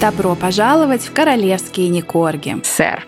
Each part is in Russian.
Добро пожаловать в королевские Никорги. Сэр.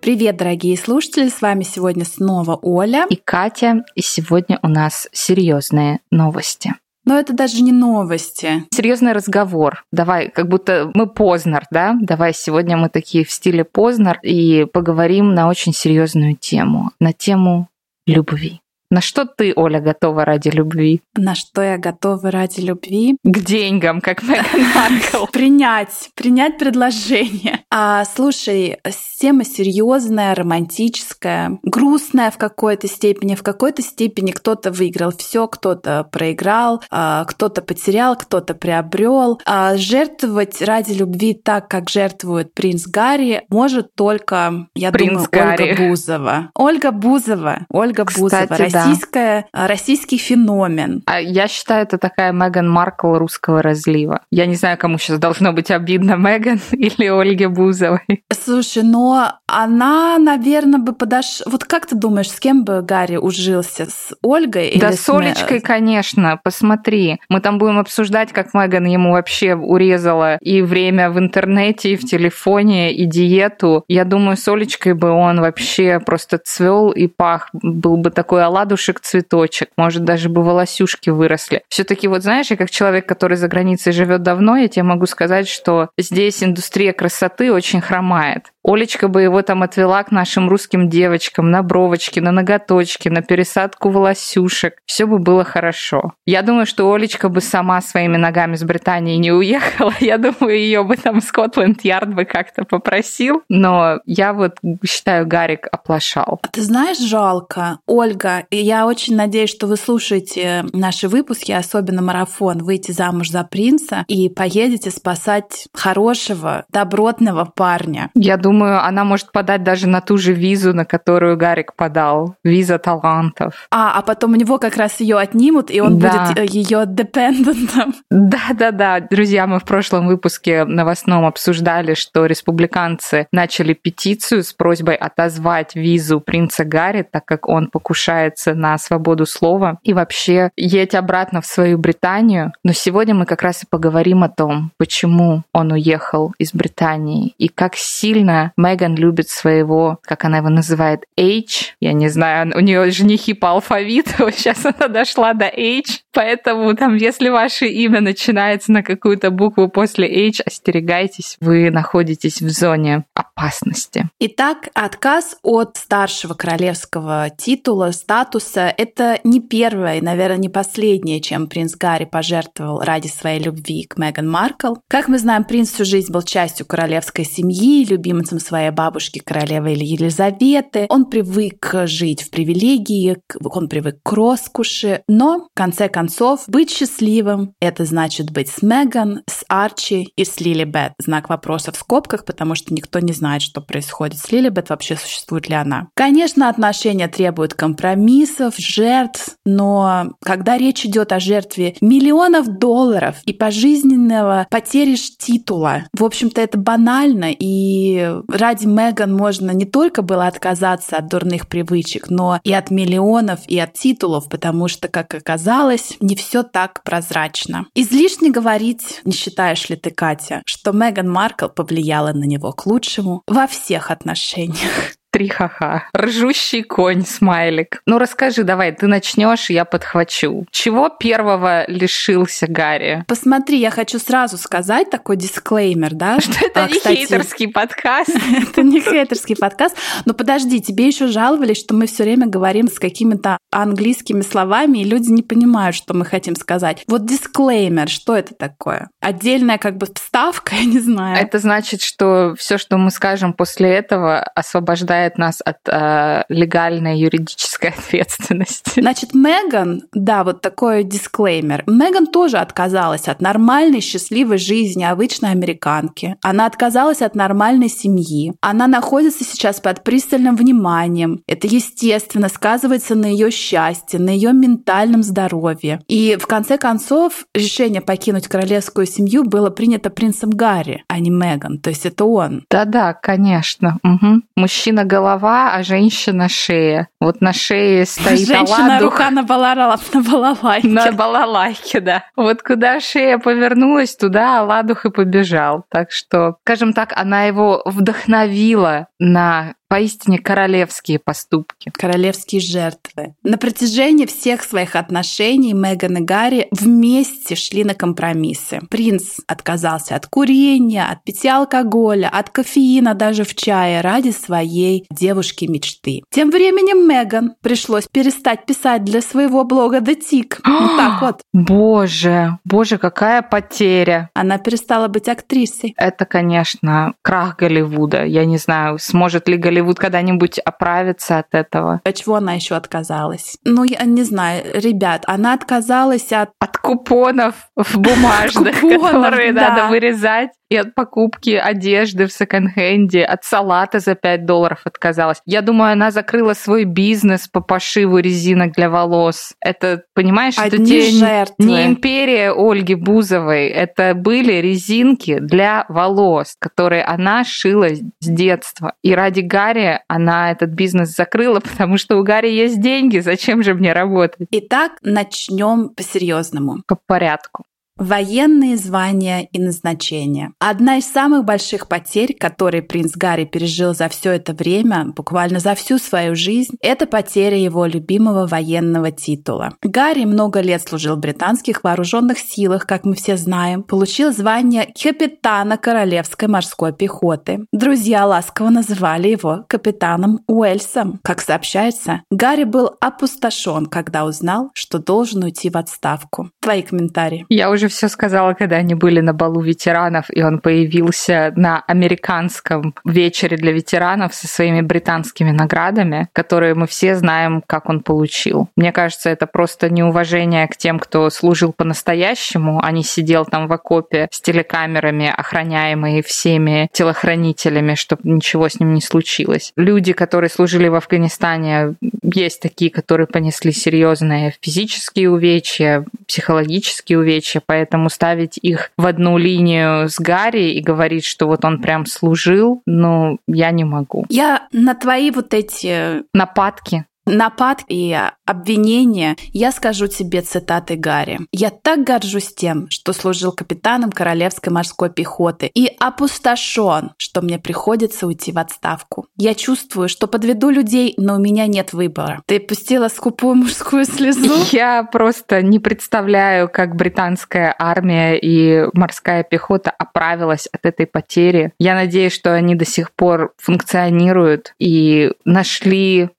Привет, дорогие слушатели, с вами сегодня снова Оля и Катя, и сегодня у нас серьезные новости. Но это даже не новости. Серьезный разговор. Давай, как будто мы Познер, да? Давай сегодня мы такие в стиле Познер и поговорим на очень серьезную тему, на тему любви. На что ты, Оля, готова ради любви? На что я готова ради любви? К деньгам, как Меган Маркл. Принять, принять предложение. А, слушай, тема серьезная, романтическая, грустная в какой-то степени. В какой-то степени кто-то выиграл все, кто-то проиграл, а, кто-то потерял, кто-то приобрел. А жертвовать ради любви так, как жертвует принц Гарри, может только, я принц думаю, Гарри. Ольга Бузова. Ольга Бузова. Ольга Кстати, Бузова. да. Российская, российский феномен. А я считаю, это такая Меган Маркл русского разлива. Я не знаю, кому сейчас должно быть обидно, Меган или Ольге Бузовой. Слушай, но она, наверное, бы подошла... Вот как ты думаешь, с кем бы Гарри ужился? С Ольгой Да или с Олечкой, конечно. Посмотри. Мы там будем обсуждать, как Меган ему вообще урезала и время в интернете, и в телефоне, и диету. Я думаю, с Олечкой бы он вообще просто цвел и пах. Был бы такой оладушек, цветочек. Может, даже бы волосюшки выросли. все таки вот знаешь, я как человек, который за границей живет давно, я тебе могу сказать, что здесь индустрия красоты очень хромает. Олечка бы его там отвела к нашим русским девочкам на бровочки, на ноготочки, на пересадку волосюшек. Все бы было хорошо. Я думаю, что Олечка бы сама своими ногами с Британии не уехала. Я думаю, ее бы там Скотланд-Ярд бы как-то попросил. Но я вот считаю, Гарик оплошал. А Ты знаешь, жалко. Ольга, я очень надеюсь, что вы слушаете наши выпуски, особенно марафон «Выйти замуж за принца» и поедете спасать хорошего, добротного парня. Я думаю, она может подать даже на ту же визу, на которую Гарик подал. Виза талантов. А, а потом у него как раз ее отнимут, и он Да. будет ее депендентом. Да-да-да, друзья, мы в прошлом выпуске новостном обсуждали, что республиканцы начали петицию с просьбой отозвать визу принца Гарри, так как он покушается на свободу слова, и вообще едь обратно в свою Британию. Но сегодня мы как раз и поговорим о том, почему он уехал из Британии и как сильно Меган любит своего, как она его называет, H. Я не знаю, у нее женихи по алфавиту, сейчас она дошла до H, поэтому там, если ваше имя начинается на какую-то букву после H, остерегайтесь, вы находитесь в зоне опасности. Итак, отказ от старшего королевского титула, статуса – это не первое наверное, не последнее, чем принц Гарри пожертвовал ради своей любви к Меган Маркл. Как мы знаем, принц всю жизнь был частью королевской семьи, любимцем своей бабушки, королевы Елизаветы. Он привык жить в привилегии, он привык к роскоши, но, в конце концов, быть счастливым – это значит быть с Меган, с Арчи и с Лилибет. Знак вопроса в скобках, потому что никто не знает, что происходит с Лилибет, вообще существует ли она. Конечно, отношения требуют компромиссов, жертв, но когда речь идет о жертве миллионов долларов и пожизненного потери титула, в общем-то, это банально, и ради Меган можно не только было отказаться от дурных привычек, но и от миллионов, и от титулов, потому что, как оказалось, не все так прозрачно. Излишне говорить, не считаешь ли ты, Катя, что Меган Маркл повлияла на него к лучшему во всех отношениях. Три ха-ха. Ржущий конь, смайлик. Ну расскажи, давай, ты начнешь, я подхвачу. Чего первого лишился Гарри? Посмотри, я хочу сразу сказать такой дисклеймер, да? Что это А, не кстати, хейтерский подкаст? Это не хейтерский подкаст. Но подожди, тебе еще жаловались, что мы все время говорим с какими-то английскими словами, и люди не понимают, что мы хотим сказать. Вот дисклеймер, что это такое? Отдельная как бы вставка, я не знаю. Это значит, что все, что мы скажем после этого, освобождает нас от э, легальной юридической ответственности. Значит, Меган, да, вот такой дисклеймер. Меган тоже отказалась от нормальной, счастливой жизни обычной американки. Она отказалась от нормальной семьи. Она находится сейчас под пристальным вниманием. Это, естественно, сказывается на ее счастье, на ее ментальном здоровье. И в конце концов решение покинуть королевскую семью было принято принцем Гарри, а не Меган. То есть это он. Да-да, конечно. Мгм. Мужчина голова, а женщина шея. Вот на шее стоит Женщина оладух. рука на, балара, на балалайке. На балалайке, да. Вот куда шея повернулась, туда оладух и побежал. Так что, скажем так, она его вдохновила на поистине королевские поступки. Королевские жертвы. На протяжении всех своих отношений Меган и Гарри вместе шли на компромиссы. Принц отказался от курения, от питья алкоголя, от кофеина даже в чае ради своей девушки мечты. Тем временем Меган пришлось перестать писать для своего блога The Tick. Вот так вот. Боже, боже, какая потеря. Она перестала быть актрисой. Это, конечно, крах Голливуда. Я не знаю, сможет ли Голливуд когда-нибудь оправиться от этого. От чего она еще отказалась? Ну, я не знаю, ребят, она отказалась от... От купонов в бумажных, Купонов, которые да. надо вырезать. И от покупки одежды в секонд-хенде, от салата за 5 долларов отказалась. Я думаю, она закрыла свой бизнес по пошиву резинок для волос. Это, понимаешь, это Одни те не- жертвы. не империя Ольги Бузовой. Это были резинки для волос, которые она шила с детства. И ради Гарри она этот бизнес закрыла, потому что у Гарри есть деньги. Зачем же мне работать? Итак, начнем по-серьезному. По порядку. Военные звания и назначения. Одна из самых больших потерь, которые принц Гарри пережил за все это время, буквально за всю свою жизнь, это потеря его любимого военного титула. Гарри много лет служил в британских вооруженных силах, как мы все знаем, получил звание капитана Королевской морской пехоты. Друзья ласково называли его капитаном Уэльсом. Как сообщается, Гарри был опустошен, когда узнал, что должен уйти в отставку. Твои комментарии. Я уже все сказала, когда они были на балу ветеранов, и он появился на американском вечере для ветеранов со своими британскими наградами, которые мы все знаем, как он получил. Мне кажется, это просто неуважение к тем, кто служил по-настоящему, а не сидел там в окопе с телекамерами, охраняемые всеми телохранителями, чтобы ничего с ним не случилось. Люди, которые служили в Афганистане, есть такие, которые понесли серьезные физические увечья, психологические увечья, поэтому ставить их в одну линию с Гарри и говорить, что вот он прям служил, ну, я не могу. Я на твои вот эти Нападки. Нападки и обвинения я скажу тебе цитаты Гарри. «Я так горжусь тем, что служил капитаном Королевской морской пехоты и опустошен, что мне приходится уйти в отставку. Я чувствую, что подведу людей, но у меня нет выбора». Ты пустила скупую мужскую слезу? Я просто не представляю, как британская армия и морская пехота оправилась от этой потери. Я надеюсь, что они до сих пор функционируют и нашли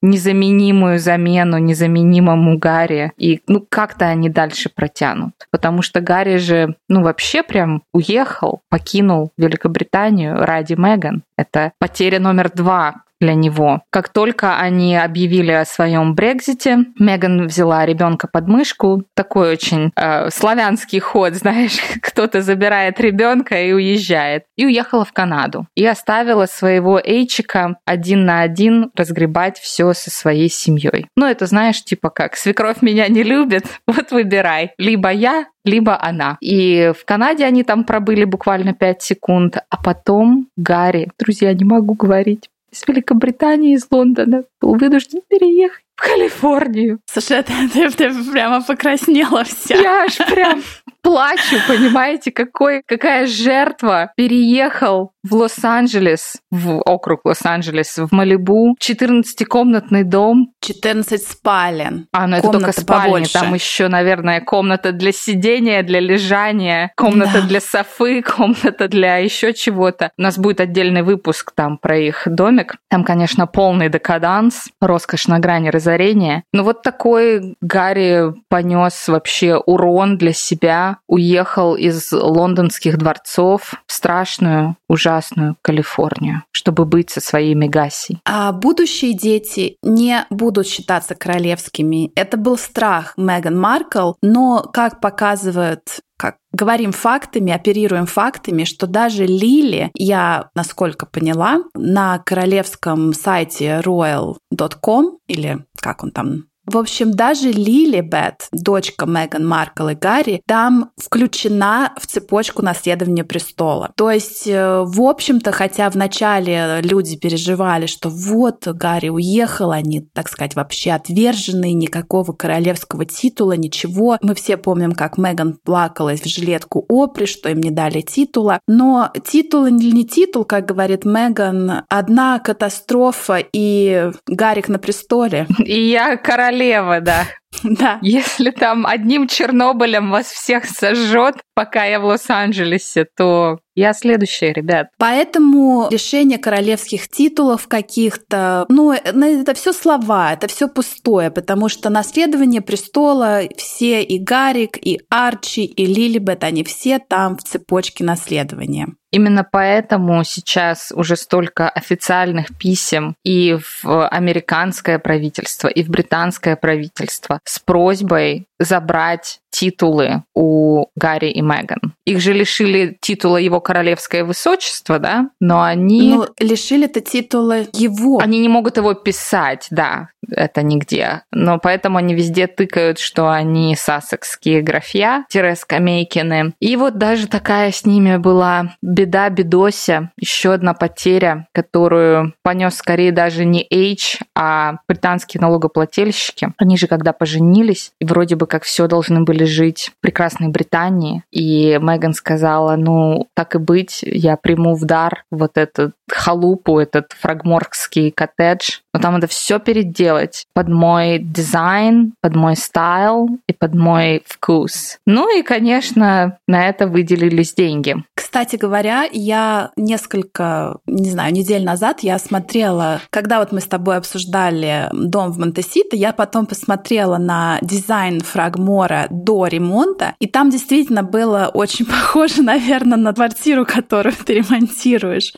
незаменимую замену незаменимому Гарри. И ну как-то они дальше протянут. Потому что Гарри же, ну вообще прям уехал, покинул Великобританию ради Меган. Это потеря номер два для него. Как только они объявили о своем Брекзите, Меган взяла ребенка под мышку. Такой очень э, славянский ход, знаешь, кто-то забирает ребенка и уезжает. И уехала в Канаду. И оставила своего Эйчика один на один разгребать все со своей семьей. Ну, это знаешь, типа как, свекровь меня не любит, вот выбирай. Либо я, либо она. И в Канаде они там пробыли буквально 5 секунд, а потом Гарри, друзья, не могу говорить, из Великобритании, из Лондона, был вынужден переехать в Калифорнию. Слушай, ты, ты- ты прямо покраснела вся. Я аж прям плачу, понимаете, какой, какая жертва переехал в Лос-Анджелес, в округ Лос-Анджелес, в Малибу, 14-комнатный дом, 14 спален. А, ну это только спальня. побольше. Там еще, наверное, комната для сидения, для лежания, комната Да. для софы, комната для еще чего-то. У нас будет отдельный выпуск там про их домик. Там, конечно, полный декаданс, роскошь на грани разорения. Но вот такой Гарри понес вообще урон для себя, уехал из лондонских дворцов в страшную, ужасную Калифорнию, чтобы быть со своей Мегасей. А будущие дети не будут считаться королевскими. Это был страх Меган Маркл, но, как показывают как говорим фактами, оперируем фактами, что даже Лили, я, насколько поняла, на королевском сайте royal.com или как он там В общем, даже Лилибет, дочка Меган Маркл и Гарри, там включена в цепочку наследования престола. То есть, э, в общем-то, хотя вначале люди переживали, что вот Гарри уехал, они, так сказать, вообще отверженные, никакого королевского титула, ничего. Мы все помним, как Меган плакалась в жилетку Опри, что им не дали титула. Но титул или не титул, как говорит Меган, одна катастрофа и Гарик на престоле. И я королева, да. Да. Если там одним Чернобылем вас всех сожжет, пока я в Лос-Анджелесе, то я следующая, ребят. Поэтому решение королевских титулов каких-то, ну, это все слова, это все пустое, потому что наследование престола все и Гарик, и Арчи, и Лилибет, они все там в цепочке наследования. Именно поэтому сейчас уже столько официальных писем и в американское правительство, и в британское правительство с просьбой забрать титулы у Гарри и Меган. Их же лишили титула его королевское высочество, да? Но они... Ну, лишили-то титула его. Они не могут его писать, да, это нигде. Но поэтому они везде тыкают, что они сассекские графья, скамейкины. И вот даже такая с ними была беда бедося, еще одна потеря, которую понес скорее даже не H, а британские налогоплательщики. Они же когда поженились, и вроде бы как все должны были жить в прекрасной Британии. И Меган сказала, ну, так и быть, я приму в дар вот эту халупу, этот фрогморский коттедж. Но там надо все переделать под мой дизайн, под мой style и под мой вкус. Ну и, конечно, на это выделились деньги. Кстати говоря, я несколько, не знаю, недель назад я смотрела, когда вот мы с тобой обсуждали дом в Монтесито, я потом посмотрела на дизайн Фрогмора до ремонта, и там действительно было очень похоже, наверное, на квартиру, которую ты ремонтируешь.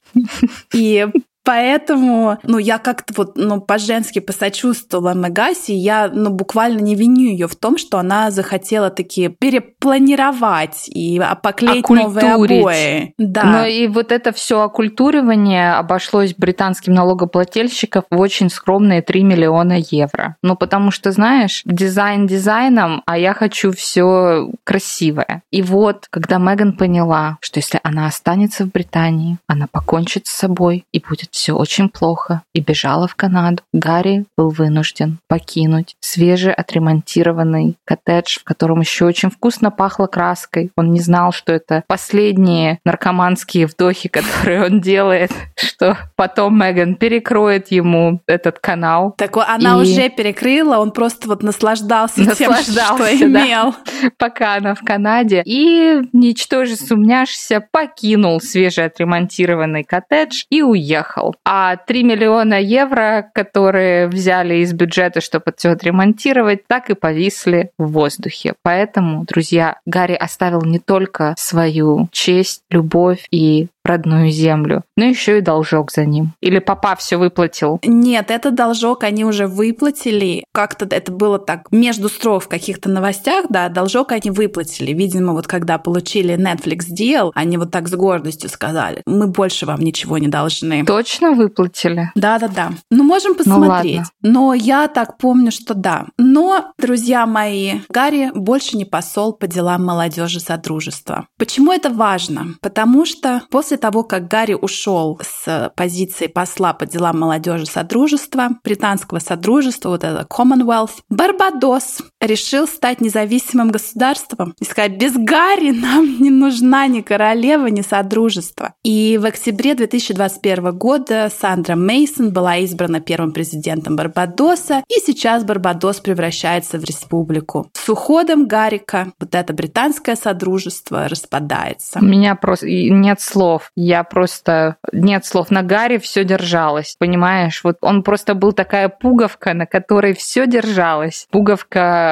И Поэтому, ну, я как-то вот, ну, по-женски посочувствовала Мегаси, я, ну, буквально не виню ее в том, что она захотела такие перепланировать и поклеить новые обои. Да. Но и вот это все оккультуривание обошлось британским налогоплательщикам в очень скромные 3 миллиона евро. Ну, потому что, знаешь, дизайн дизайном, а я хочу все красивое. И вот, когда Меган поняла, что если она останется в Британии, она покончит с собой и будет все очень плохо и бежала в Канаду. Гарри был вынужден покинуть свежий отремонтированный коттедж, в котором еще очень вкусно пахло краской. Он не знал, что это последние наркоманские вдохи, которые он делает, что потом Меган перекроет ему этот канал. Так она и... уже перекрыла, он просто вот наслаждался, наслаждался тем, что имел. Да, пока она в Канаде. И, ничтоже сумняшься, покинул свежеотремонтированный коттедж и уехал уехал. А 3 миллиона евро, которые взяли из бюджета, чтобы все отремонтировать, так и повисли в воздухе. Поэтому, друзья, Гарри оставил не только свою честь, любовь и родную землю, но еще и должок за ним. Или папа все выплатил? Нет, этот должок они уже выплатили. Как-то это было так между строк в каких-то новостях, да, должок они выплатили. Видимо, вот когда получили Netflix deal, они вот так с гордостью сказали, мы больше вам ничего не должны. Точно выплатили? Да-да-да. Ну, можем ну посмотреть. Ну, Но я так помню, что да. Но, друзья мои, Гарри больше не посол по делам молодежи Содружества. Почему это важно? Потому что после того, как Гарри ушел с позиции посла по делам молодежи Содружества, британского Содружества, вот это Commonwealth, Барбадос решил стать независимым государством и сказать, без Гарри нам не нужна ни королева, ни Содружество. И в октябре 2021 года Сандра Мейсон была избрана первым президентом Барбадоса, и сейчас Барбадос превращается в республику. С уходом Гарика вот это британское Содружество распадается. У меня просто нет слов я просто... Нет слов. На Гарри все держалось, понимаешь? Вот он просто был такая пуговка, на которой все держалось. Пуговка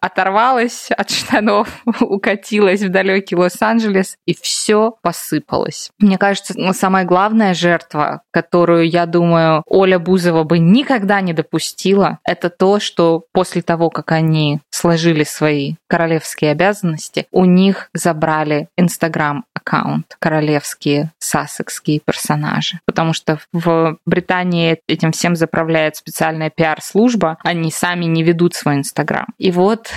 оторвалась от штанов, укатилась в далекий Лос-Анджелес, и все посыпалось. Мне кажется, ну, самая главная жертва, которую, я думаю, Оля Бузова бы никогда не допустила, это то, что после того, как они сложили свои королевские обязанности, у них забрали Инстаграм аккаунт, королевские сассекские персонажи. Потому что в Британии этим всем заправляет специальная пиар-служба, они сами не ведут свой Инстаграм. И вот...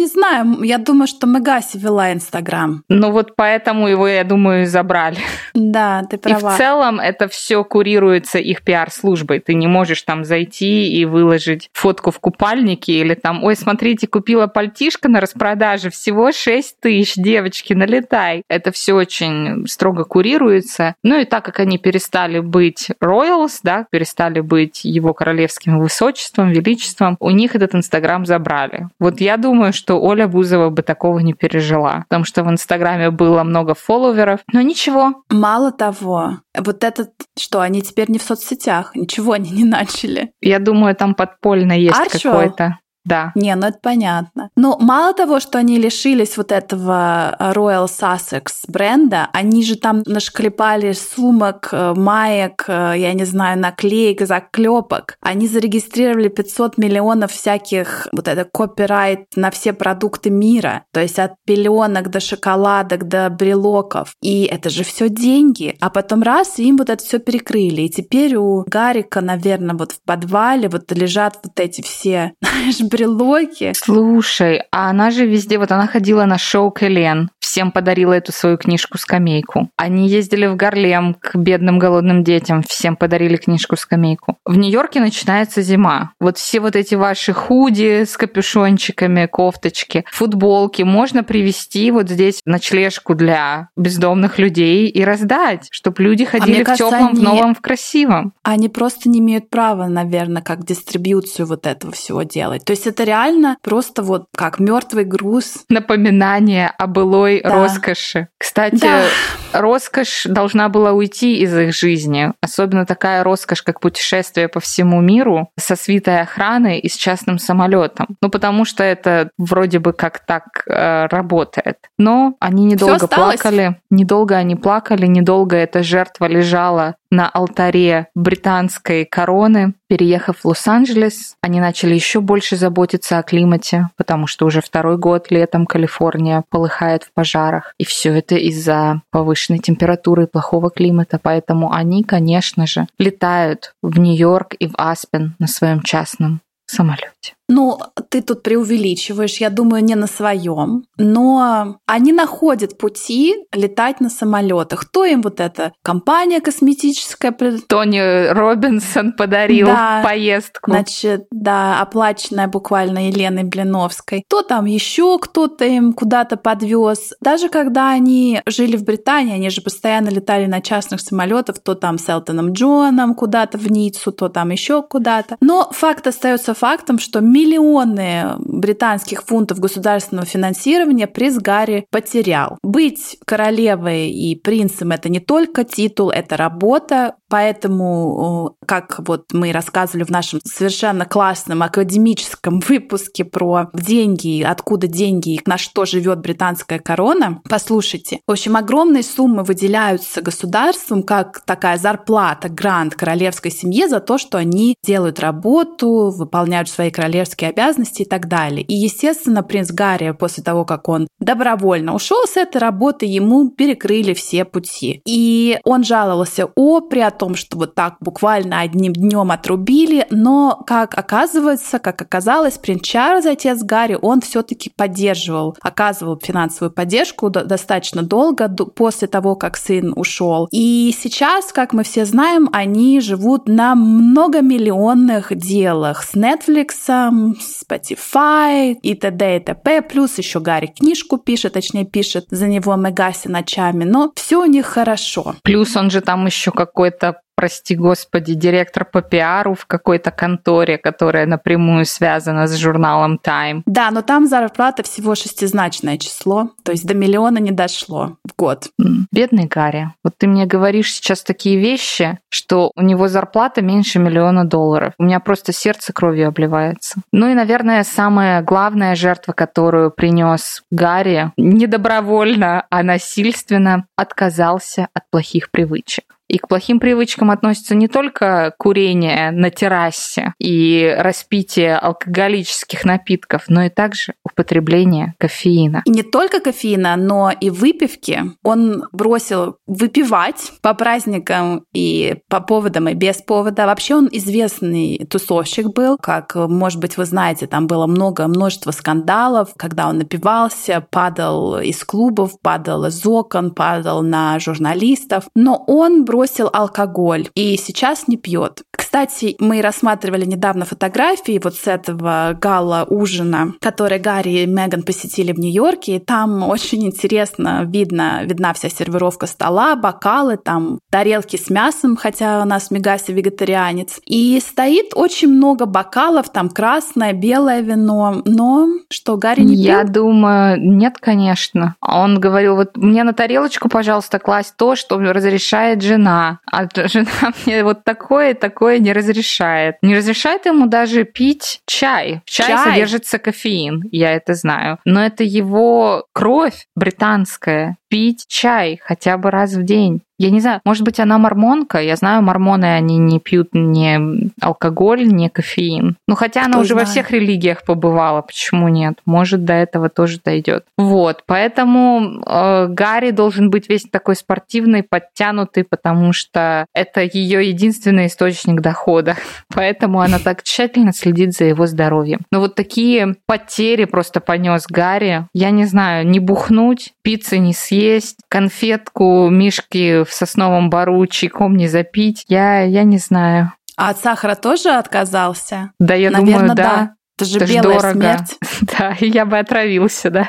Не знаю, я думаю, что Мегаси вела Инстаграм. Ну вот поэтому его, я думаю, забрали. Да, ты права. И в целом это все курируется их пиар-службой. Ты не можешь там зайти и выложить фотку в купальнике или там, ой, смотрите, купила пальтишко на распродаже, всего 6 тысяч, девочки, налетай. Это все очень строго курируется. Ну и так как они перестали быть Royals, да, перестали быть его королевским высочеством, величеством, у них этот Инстаграм забрали. Вот я думаю, что Оля Бузова бы такого не пережила, потому что в Инстаграме было много фолловеров, но ничего. Мало того, вот этот, что они теперь не в соцсетях, ничего они не начали. Я думаю, там подпольно есть какой-то. Да. Не, ну это понятно. Но мало того, что они лишились вот этого э, Royal Sussex бренда, они же там нашклепали сумок, э, маек, э, я не знаю, наклеек, заклепок. Они зарегистрировали 500 миллионов всяких вот это копирайт на все продукты мира. То есть от пеленок до шоколадок до брелоков. И это же все деньги. А потом раз, и им вот это все перекрыли. И теперь у Гарика, наверное, вот в подвале вот лежат вот эти все, знаешь, брелоки. Слушай, а она же везде, вот она ходила на шоу Кэлен, всем подарила эту свою книжку-скамейку. Они ездили в Гарлем к бедным голодным детям, всем подарили книжку-скамейку. В Нью-Йорке начинается зима. Вот все вот эти ваши худи с капюшончиками, кофточки, футболки можно привезти вот здесь ночлежку для бездомных людей и раздать, чтобы люди а ходили а в кажется, теплом, они... в новом, в красивом. Они просто не имеют права, наверное, как дистрибьюцию вот этого всего делать. То есть это реально просто вот как мертвый груз. Напоминание о былой да. роскоши. Кстати, да. роскошь должна была уйти из их жизни. Особенно такая роскошь, как путешествие по всему миру со свитой охраной и с частным самолетом. Ну, потому что это вроде бы как так э, работает. Но они недолго плакали. Недолго они плакали, недолго эта жертва лежала на алтаре британской короны. Переехав в Лос-Анджелес, они начали еще больше заботиться о климате, потому что уже второй год летом Калифорния полыхает в пожарах. И все это из-за повышенной температуры и плохого климата. Поэтому они, конечно же, летают в Нью-Йорк и в Аспен на своем частном самолете. Ну, ты тут преувеличиваешь, я думаю, не на своем, но они находят пути летать на самолетах. Кто им вот эта компания косметическая? Тони Робинсон подарил да, поездку. Значит, да, оплаченная буквально Еленой Блиновской. Кто там еще кто-то им куда-то подвез. Даже когда они жили в Британии, они же постоянно летали на частных самолетах, то там с Элтоном Джоном куда-то в Ниццу, то там еще куда-то. Но факт остается фактом, что миллионы британских фунтов государственного финансирования принц Гарри потерял. Быть королевой и принцем — это не только титул, это работа, поэтому, как вот мы рассказывали в нашем совершенно классном академическом выпуске про деньги, откуда деньги на что живет британская корона, послушайте. В общем, огромные суммы выделяются государством как такая зарплата, грант королевской семье за то, что они делают работу, выполняют свои королевские обязанности и так далее. И, естественно, принц Гарри после того, как он добровольно ушел с этой работы, ему перекрыли все пути. И он жаловался о при о том, что вот так буквально одним днем отрубили, но, как оказывается, как оказалось, принц Чарльз, отец Гарри, он все-таки поддерживал, оказывал финансовую поддержку достаточно долго после того, как сын ушел. И сейчас, как мы все знаем, они живут на многомиллионных делах с Netflix, Spotify и т.д. и т.п. Плюс еще Гарри книжку пишет, точнее пишет за него Мегаси ночами, но все у них хорошо. Плюс он же там еще какой-то прости господи, директор по пиару в какой-то конторе, которая напрямую связана с журналом Time. Да, но там зарплата всего шестизначное число, то есть до миллиона не дошло в год. Бедный Гарри. Вот ты мне говоришь сейчас такие вещи, что у него зарплата меньше миллиона долларов. У меня просто сердце кровью обливается. Ну и, наверное, самая главная жертва, которую принес Гарри, недобровольно, а насильственно отказался от плохих привычек. И к плохим привычкам относится не только курение на террасе и распитие алкоголических напитков, но и также употребление кофеина. И не только кофеина, но и выпивки. Он бросил выпивать по праздникам и по поводам, и без повода. Вообще он известный тусовщик был, как, может быть, вы знаете, там было много, множество скандалов, когда он напивался, падал из клубов, падал из окон, падал на журналистов. Но он бросил алкоголь и сейчас не пьет. Кстати, мы рассматривали недавно фотографии вот с этого гала-ужина, который Гарри и Меган посетили в Нью-Йорке, и там очень интересно видно, видна вся сервировка стола, бокалы, там тарелки с мясом, хотя у нас Мегаси вегетарианец. И стоит очень много бокалов, там красное, белое вино, но что, Гарри не пил? Я думаю, нет, конечно. Он говорил, вот мне на тарелочку, пожалуйста, класть то, что разрешает жена. А жена мне вот такое, такое не разрешает. Не разрешает ему даже пить чай. В чае чай. содержится кофеин, я это знаю. Но это его кровь британская. Пить чай хотя бы раз в день. Я не знаю, может быть, она мормонка. Я знаю, мормоны, они не пьют ни алкоголь, ни кофеин. Ну, хотя Кто она уже знает. во всех религиях побывала, почему нет? Может, до этого тоже дойдет. Вот, поэтому э, Гарри должен быть весь такой спортивный, подтянутый, потому что это ее единственный источник дохода. Поэтому она так тщательно следит за его здоровьем. Но вот такие потери просто понес Гарри. Я не знаю, не бухнуть, пиццы не съесть, конфетку Мишки в сосновом бару чайком не запить, я, я не знаю. А от сахара тоже отказался? Да, я Наверное, думаю, да. да. Это же Это белая дорого. смерть. Да, я бы отравился, да.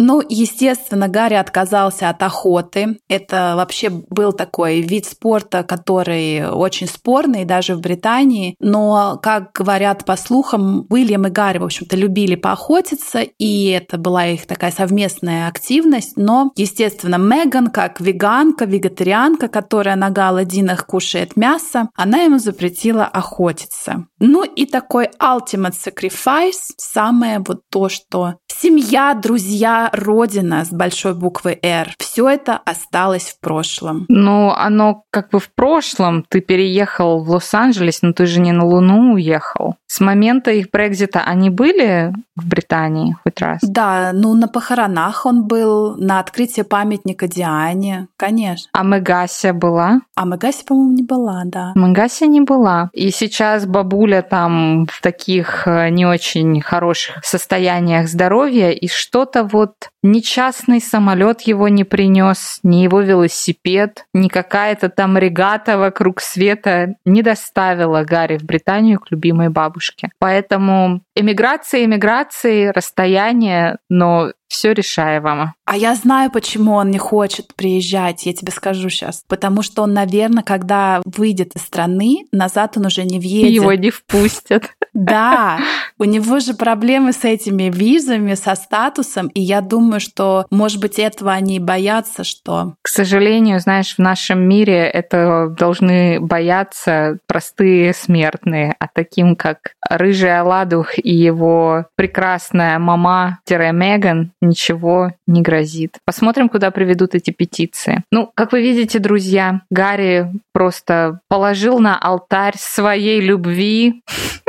Ну, естественно, Гарри отказался от охоты. Это вообще был такой вид спорта, который очень спорный даже в Британии. Но, как говорят по слухам, Уильям и Гарри, в общем-то, любили поохотиться, и это была их такая совместная активность. Но, естественно, Меган, как веганка, вегетарианка, которая на галадинах кушает мясо, она ему запретила охотиться. Ну и такой ultimate sacrifice, самое вот то, что семья, друзья, родина с большой буквы «Р». Все это осталось в прошлом. Ну, оно как бы в прошлом. Ты переехал в Лос-Анджелес, но ты же не на Луну уехал. С момента их Брекзита они были в Британии хоть раз? Да, ну на похоронах он был, на открытии памятника Диане, конечно. А Мегася была? А Мегася, по-моему, не была, да. Мегася не была. И сейчас бабуля там в таких э, не очень хороших состояниях здоровья, и что-то вот ни частный самолет его не принес, ни его велосипед, ни какая-то там регата вокруг света не доставила Гарри в Британию к любимой бабушке. Поэтому эмиграция, эмиграции, расстояние, но все решаемо. А я знаю, почему он не хочет приезжать, я тебе скажу сейчас. Потому что он, наверное, когда выйдет из страны, назад он уже не въедет. Его не впустят. Да, у него же проблемы с этими визами, со статусом, и я думаю, что, может быть, этого они боятся, что... К сожалению, знаешь, в нашем мире это должны бояться простые смертные, а таким, как Рыжий Аладух и его прекрасная мама-меган, ничего не грозит. Посмотрим, куда приведут эти петиции. Ну, как вы видите, друзья, Гарри просто положил на алтарь своей любви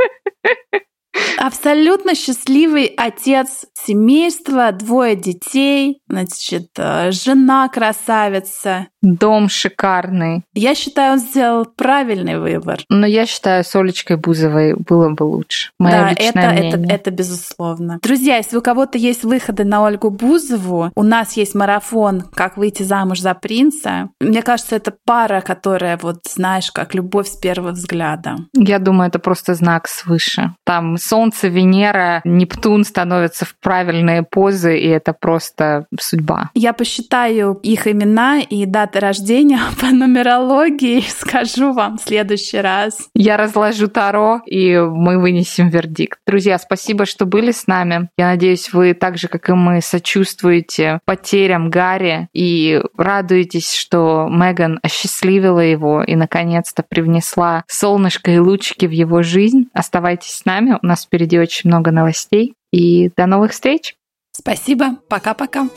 Абсолютно счастливый отец семейства, двое детей, значит, э, жена красавица. Дом шикарный. Я считаю, он сделал правильный выбор. Но я считаю, с Олечкой Бузовой было бы лучше. Мое да, это, это, это безусловно. Друзья, если у кого-то есть выходы на Ольгу Бузову, у нас есть марафон «Как выйти замуж за принца». Мне кажется, это пара, которая, вот знаешь, как любовь с первого взгляда. Я думаю, это просто знак свыше. Там Солнце, Венера, Нептун становятся в правильные позы, и это просто судьба. Я посчитаю их имена и даты рождения по нумерологии скажу вам в следующий раз. Я разложу Таро, и мы вынесем вердикт. Друзья, спасибо, что были с нами. Я надеюсь, вы так же, как и мы, сочувствуете потерям Гарри и радуетесь, что Меган осчастливила его и, наконец-то, привнесла солнышко и лучики в его жизнь. Оставайтесь с нами, у нас впереди очень много новостей. И до новых встреч! Спасибо, пока-пока.